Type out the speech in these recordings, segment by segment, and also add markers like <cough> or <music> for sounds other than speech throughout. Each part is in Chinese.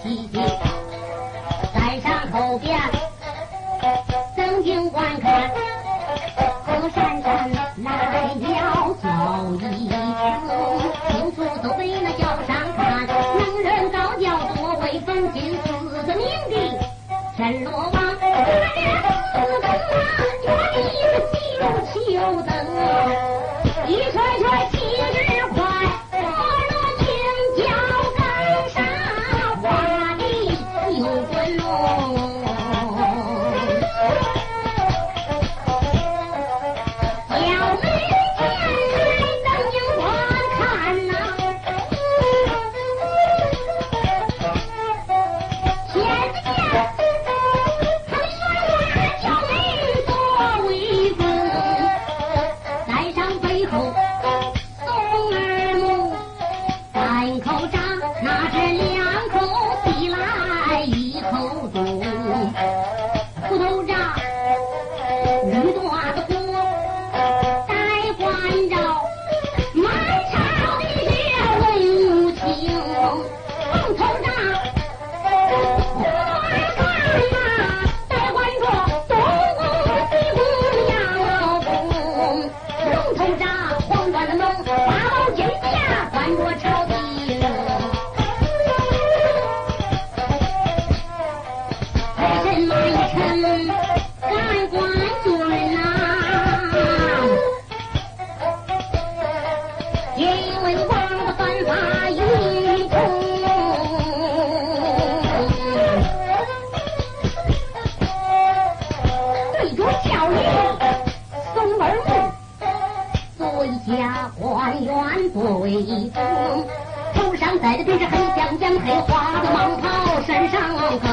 He, he. 一走，头上戴的这是黑将将，黑花的蟒袍，身上。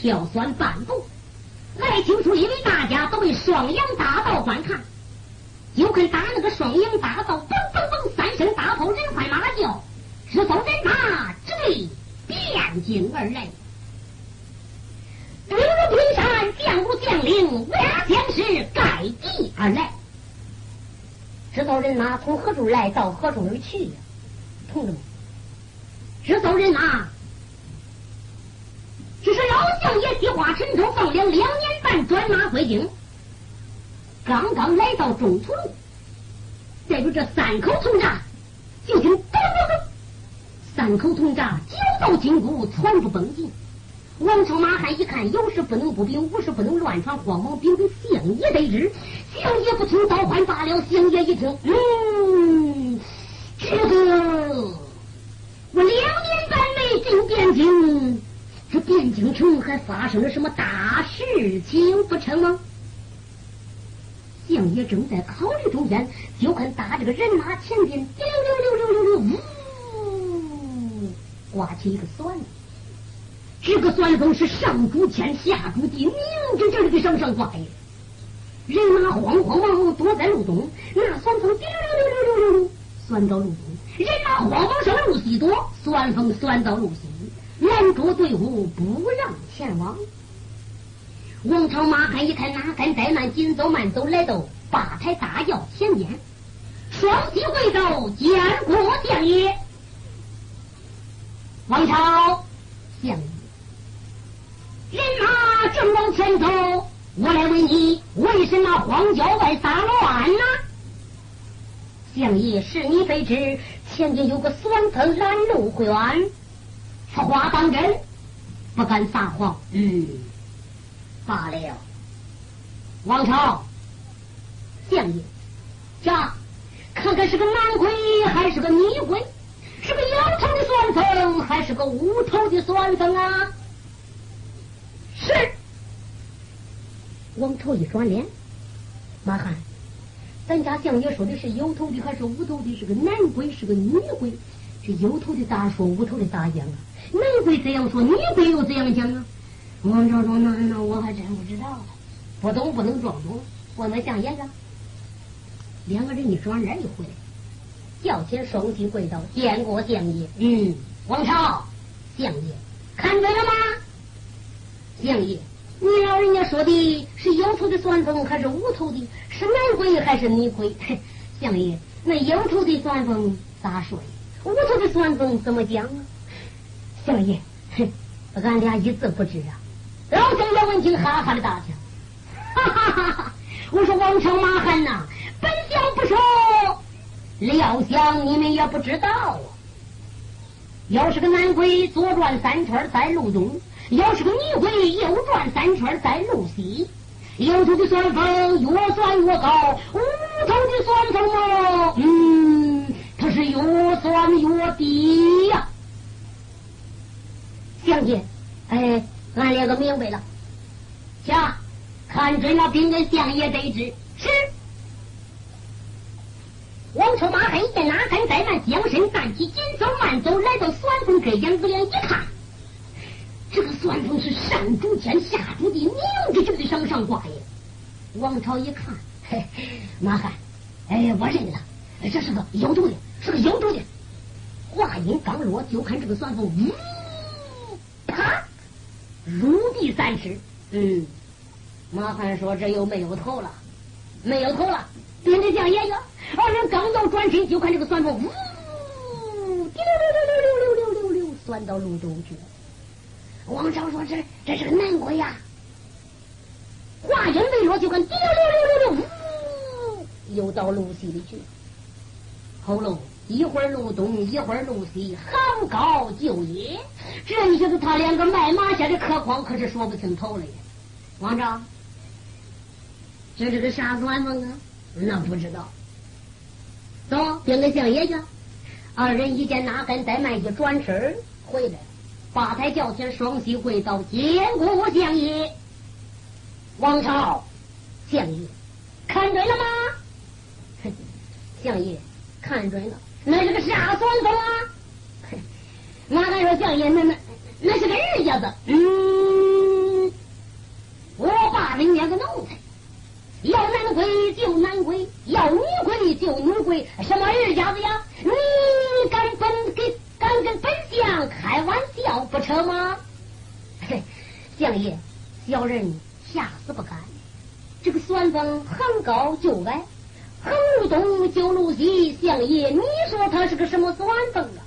挑酸半步，来听书，因为大家都为双阳大道观看，就看打那个双阳大道，嘣嘣嘣三声大炮，人欢马叫，直走。南京而来。兵如平山，将如将领，压将士盖地而来。知道人马从何处来到何处而去呀？同志们，知道人马，老相爷计划陈州放粮两年半转马回京，刚刚来到中途路，再住这三口铜闸，就听咚咚咚，三口铜闸九道金箍传不崩进。王朝马汉一看，有事不能不禀，无事不能乱传，慌忙禀给相爷得知。相爷不听，倒换罢了。相爷一听，嗯，这个我两年半没进汴京，这汴京城还发生了什么大事情不成吗？相爷正在考虑中间，就看打这个人马前边，溜溜溜溜溜溜，呜，刮起一个酸。这个酸风是上主天下主地，明着劲的给上上挂呀！人马慌慌忙忙躲在路东，那酸风滴溜溜溜溜溜溜酸到路东，人马慌忙上路西躲，酸风酸到路西，拦住队伍不让前往。王朝马汉一看，哪敢怠慢，紧走慢走，来到八抬大轿前边，双膝跪倒，见过相爷。王朝相爷。人马正往前走，我来问你，为什么荒郊外撒乱呢？相爷，是你非知，前边有个酸风拦路员，此话当真，不敢撒谎。嗯，罢了。王朝，相爷，这，看看是个男鬼还是个女鬼？是个有头的酸风还是个无头的酸风啊？是，王朝一转脸，马汉，咱家相爷说的是有头的还是无头的？是个男鬼，是个女鬼？这有头的咋说？无头的咋讲啊？男鬼这样说，女鬼又怎样讲啊？王朝说：“那那我还真不知道，不懂不能装懂。问问相爷子。”两个人一转脸一回来，叫前双膝跪倒，见过相爷。嗯，王朝，相爷看准了吗？相爷，你老人家说的是有头的酸风还是无头的？是男鬼还是女鬼？<laughs> 相爷，那有头的酸风咋说呀？无头的酸风怎么讲啊？相爷，哼俺俩一字不知啊。老相爷闻听，哈哈的大笑，哈哈哈哈！我说王朝马汉呐，本相不说，料想你们也不知道啊。要是个男鬼，左转三圈在路东。要是个女鬼，右转三圈在路西。有头的酸风越酸越高，无头的酸风哦，嗯，是越酸越低呀。相爷，哎，俺两个明白了。行，看准了，禀给相爷得知。是。王朝马汉一见哪敢怠慢，将身站起，紧走慢走，来到酸风跟杨，子脸一看。这个算风是上主天下主地，明着劲的上上挂呀！王朝一看，嘿，马汉，哎，我认了，这是个有头的，是个有头的。话音刚落，就看这个算风，呜，啪，入地三尺。嗯，马汉说：“这又没有头了，没有头了。”跟着将爷爷，二人刚要转身，就看这个算风，呜，滴溜溜溜溜溜溜溜溜，钻到路中去了。王朝说：“这这是个男鬼呀！”话音未落，就看滴溜溜溜溜溜，呜，又到路西里去。了。喉咙，一会儿路东，一会儿路西，行高就野。这一下子，他两个卖马下的客筐可是说不清头了呀。王朝，这是个啥算风啊？那不知道。走，禀给相爷去。二人一见哪根怠慢，一转身回来。八抬轿前，双膝跪倒，见过相爷。王朝，相爷，看准了吗？哼 <laughs> 相爷，看准了，那是个啥算风啊？哪敢说相爷，那那那是个日家子。嗯，我爸人家个奴才，要男鬼就男鬼，要女鬼就女鬼，什么日家子呀？你敢本给敢跟本相开玩笑？不成吗？嘿，相爷，小人吓死不敢。这个酸风很高就矮，东九路西，相爷，你说他是个什么算风啊？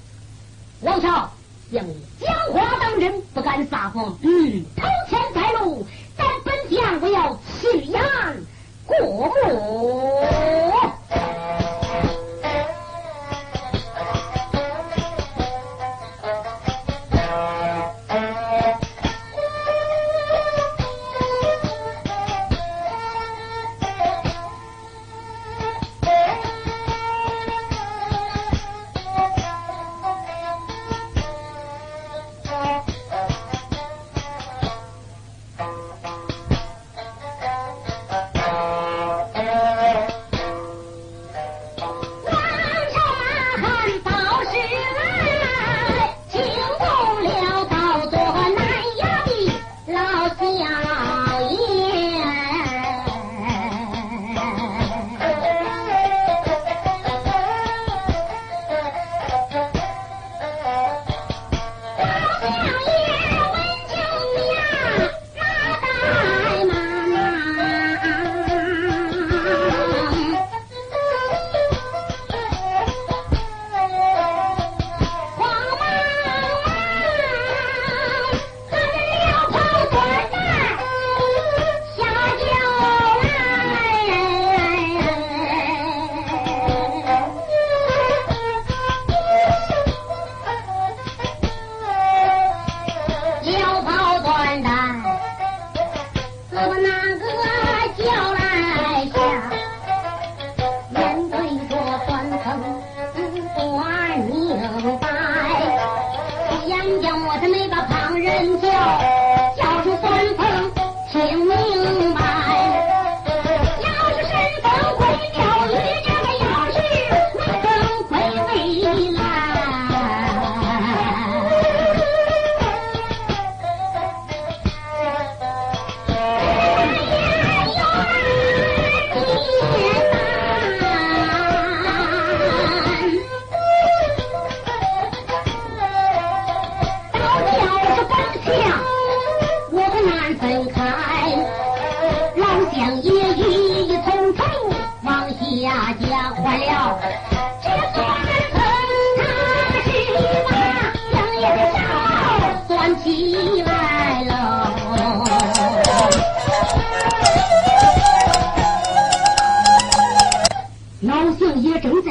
王朝，相爷讲话当真，不敢撒谎。嗯，头前财路，咱本将我要亲眼过目。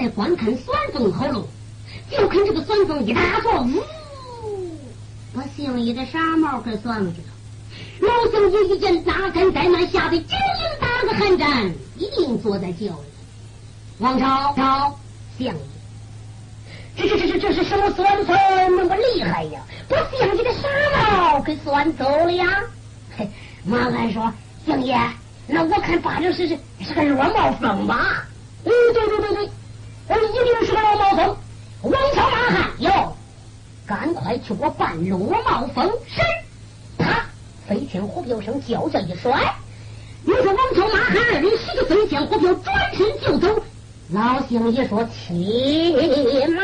在观看酸风喉咙，就看这个酸风一大坨，呜、嗯！姓李的傻帽给算去了，老僧爷一见大根怠慢，吓得金铃打个寒战，一定坐在轿里。王朝朝相爷，这这这这这是什么酸菜那么厉害呀？把姓李的傻帽给算走了呀？嘿，马鞍说，相爷，那我看八成是是是个弱帽风吧？嗯，对对对对。我一定是个老毛风。王朝马汉哟，赶快去给我办罗帽风！是，啪，飞天虎镖声脚下一摔，你说王朝马汉二人洗个飞天虎镖转身就走。老星爷说：“骑马。”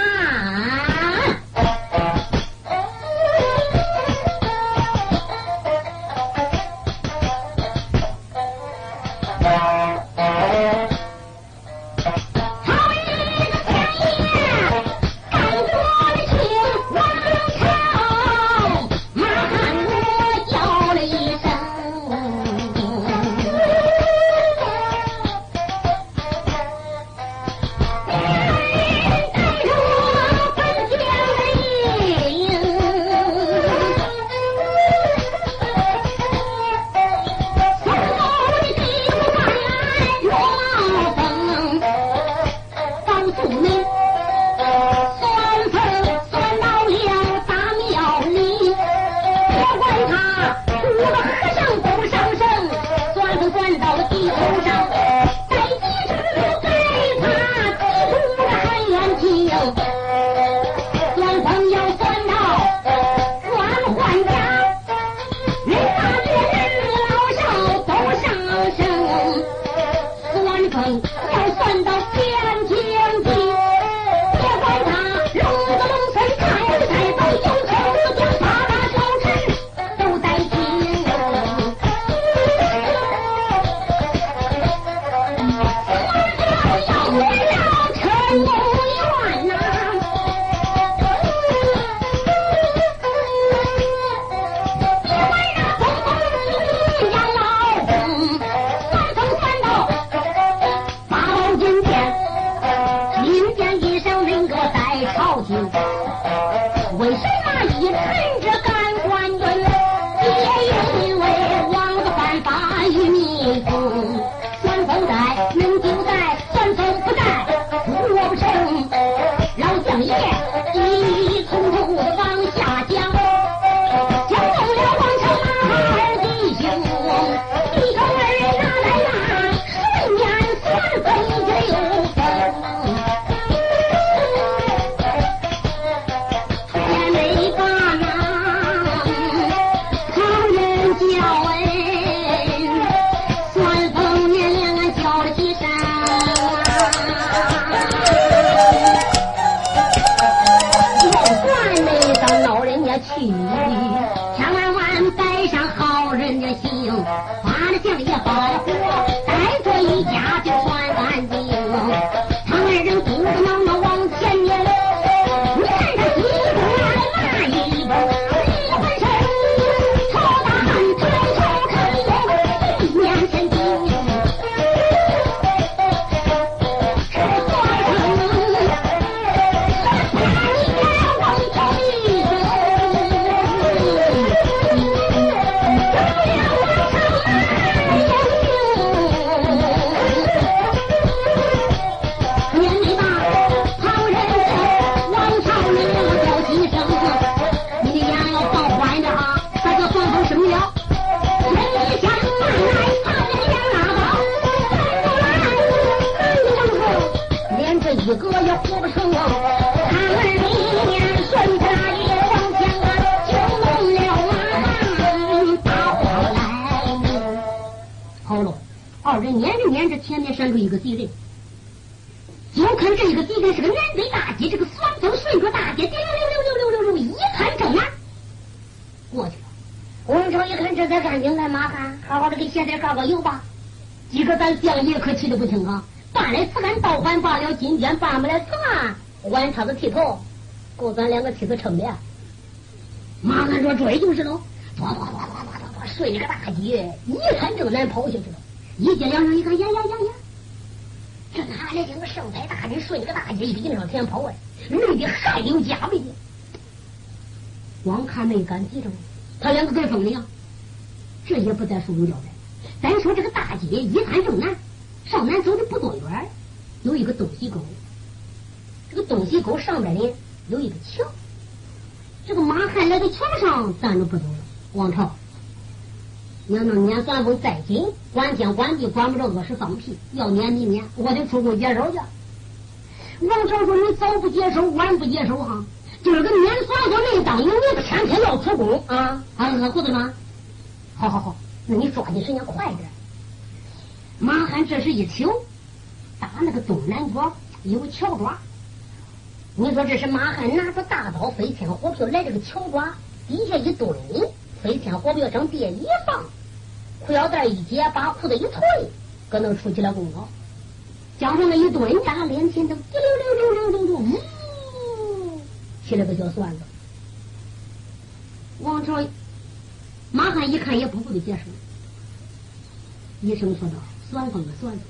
撵着，前面闪出一个敌人。就看这个敌人是个南北大街，这个双风顺着大街，溜溜溜溜溜溜溜，一看正南，过去了。王超一看这才干净，来马汉，好好的给鞋带告个油吧。今个咱相爷可气的不轻啊！办来此案倒还罢了，今天办不来此案，晚他的剃头，够咱两个妻子撑的。马汉说：“追就是喽。”唰唰唰唰唰唰唰，顺着个大街，一看正南跑下去了。一接两声，一看，呀呀呀呀！这哪来这个圣才大人顺着个大街一个上前跑啊，累得汗流浃背的。光看没敢急着，他两个跟风的呀。这也不在书中交代。咱说这个大街一看正南，上南走的不多远，有一个东西沟。这个东西沟上边呢有一个桥。这个马汉来到桥上站着不走了。王朝，你要能撵算不再紧，管天管地管不着饿死放屁，要撵你撵，我得出宫接手去。王朝说：“你早不接手，晚不接手哈，今儿个撵算算没当有你天天要出宫啊啊，胡子吗？好好好，那你抓紧时间快点。”马汉这时一瞅，打那个东南角有桥爪。你说这是马汉拿着大刀飞天火瓢来这个桥爪底下一蹲，飞天火瓢上别一放，裤腰带一解，把裤子一退，搁那出起了功劳。加上那一蹲呀，脸前头滴溜溜溜溜溜溜，嗯，起了个小算子。王朝马汉一看也不顾的接手，医生说道：“算风啊算风，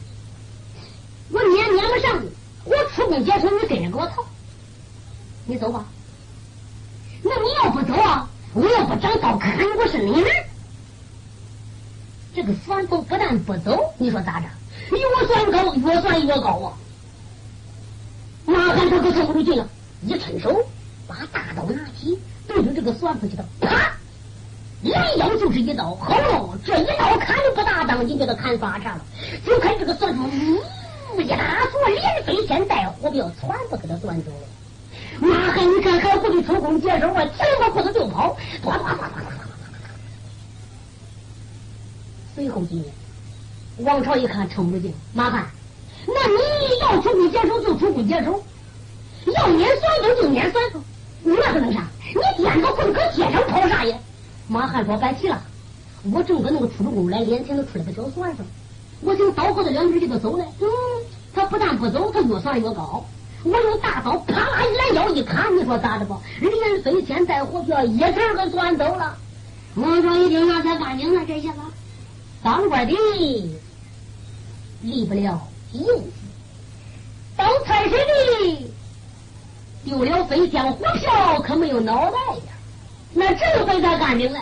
我撵撵不上你，我出工接手，你跟着给我逃。你走吧。那你要不走啊，我要不长刀砍你我是你人。这个算风不但不走，你说咋着？越算高，越算越高啊！马汉他可撑不住劲了，一伸手把大刀拿起，对着这个算风就刀，啪！来腰就是一刀，好喽！这一刀砍的不大当，你给他砍发叉了。就看这个算风，呜一大撮连飞天带火镖，全部给他钻走了。马汉一看还不得抽空接手啊，提了个裤子就跑，呱呱呱呱呱最。后几年，王朝一看撑不住劲，马汉，那你要出宫接手就出宫接手，要撵算风就撵算风，那可能啥？你点个棍搁街上跑啥呀？马汉说：“别提了，我正搁那个出着宫来，脸前头出来个小算子，我想倒和他两句就走了。嗯，他不但不走，他越算越高。我用大刀啪啦一拦腰一砍，你说咋的吧？连飞天带火票，一下给算走了。王庄一听，那才干净了，这下子当官的离不了硬气，当差事的丢了飞将火票，可没有脑袋呀！那这个被咋干净了？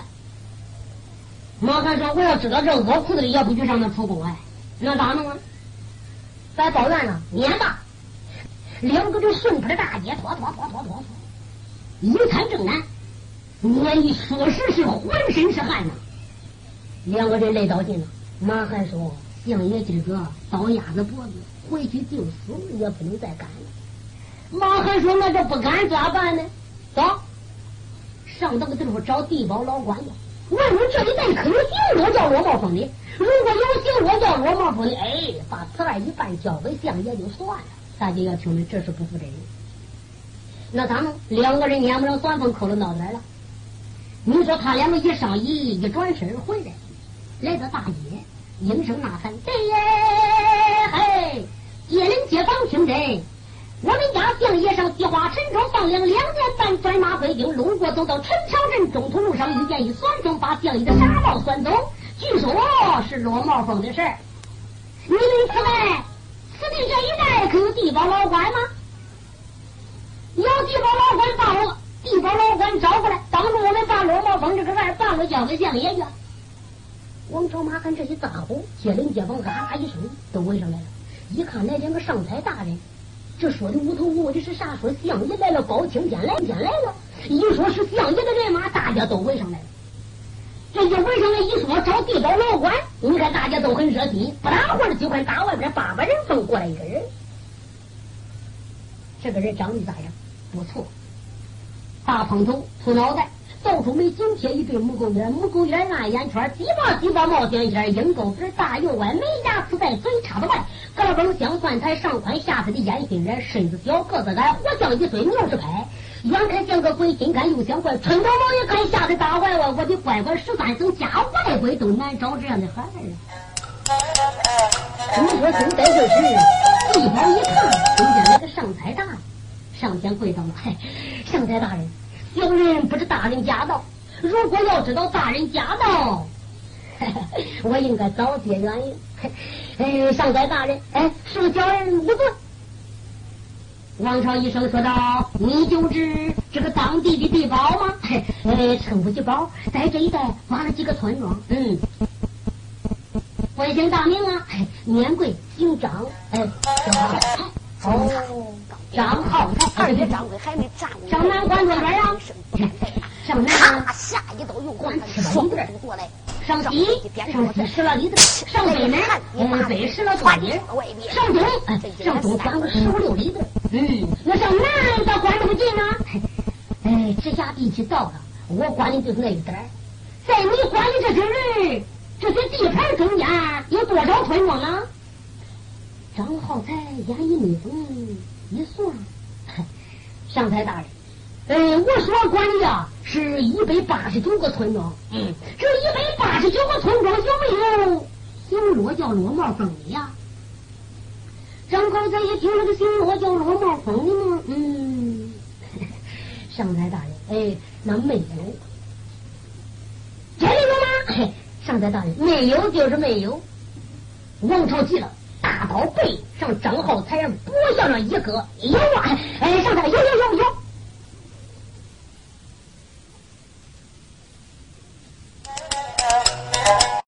马汉说：“我要知道这饿裤子里也不去上那出宫哎，那咋弄啊？咱抱怨了，撵吧！两个这顺坡大姐，拖拖拖拖拖拖，一看正南，撵一说时是浑身是汗呐。两个人累到尽了。马汉说：“相爷今个刀压着脖子，回去就死也不能再干了。”马汉说：“那这不干咋办呢？走，上那个地方找地保老官去。问问这一带可有姓罗叫罗茂峰的？如果有姓罗叫罗茂峰的，哎，把此案一办，交给相爷就算了。大家要听的，这是不负责任。那咱们？两个人撵不上算风，扣了脑袋了。你说他两个一上衣，一转身回来。”来到大街，应声呐喊：“对耶！嘿，街邻街坊听真，我们家相爷上西花陈庄放粮两年半，转马归京，路过走到陈桥镇中途路上，遇见一酸风，把相爷的傻帽酸走。据说是落帽风的事儿。你们此外，此地这一带可有地保老官吗？有地保老官把我地保老官找过来，帮助我们把落帽风这个事儿办了，交给相爷去。”王朝马看这些大呼，街邻街坊啊一声都围上来了。一看来两个上台大人，这说的无头无尾的是啥？说相爷来了，包青天来天来了。一说是相爷的人马，大家都围上来了。这一围上来一说找地保老官，你看大家都很热心。不大会儿就看大外边八百人风过来一个人，这个人长得咋样？不错，大蓬头，秃脑袋。到处没紧贴一对木狗眼，木狗眼那眼圈，鸡巴鸡巴冒尖尖，鹰钩鼻大又歪，没牙齿在嘴插的外，胳膊像蒜苔，上宽下窄的烟熏人，身子小个子矮，活像一岁牛是拍，远看像个鬼，近看又像怪，春毛毛一看吓得大歪歪，我的乖乖十三层加外鬼都难找这样的孩儿啊！你说真在这时，地保一看，中间那个上财大人上前跪倒了，嗨，上财大人。有人不知大人驾到，如果要知道大人驾到，<laughs> 我应该早些原因。<laughs> 哎，上台大人，哎，是小人无罪。王朝医生说道：“你就知这个当地的地保吗？哎，称不起宝，在这一带挖了几个村庄。嗯，贵姓大名啊？免贵，姓张。哎，哦。”张浩才二爷张贵还没站稳，上南关多远呀？上南下一道又关十里地过来，上西上西十来里地，上北南嗯北十来多里，上东上东关个十五六里地。嗯，那上南咋关这么近呢？哎，直辖地区到了，我管的就是那一点在你管的这些人，这些地盘中间有多少村庄呢？张浩才眼一眯缝。一算，<laughs> 上台大人，呃，我所管的呀是一百八十九个村庄。嗯，这一百八十九个村庄有没有姓罗叫罗茂峰的呀？张高才一听这个姓罗叫罗茂峰的呢，嗯，<laughs> 上台大人，哎，那没有，真的有吗？<coughs> 上台大人，没有就是没有。王朝急了。大宝背上张浩才脖向上一搁，有啊！哎，上头有有有有，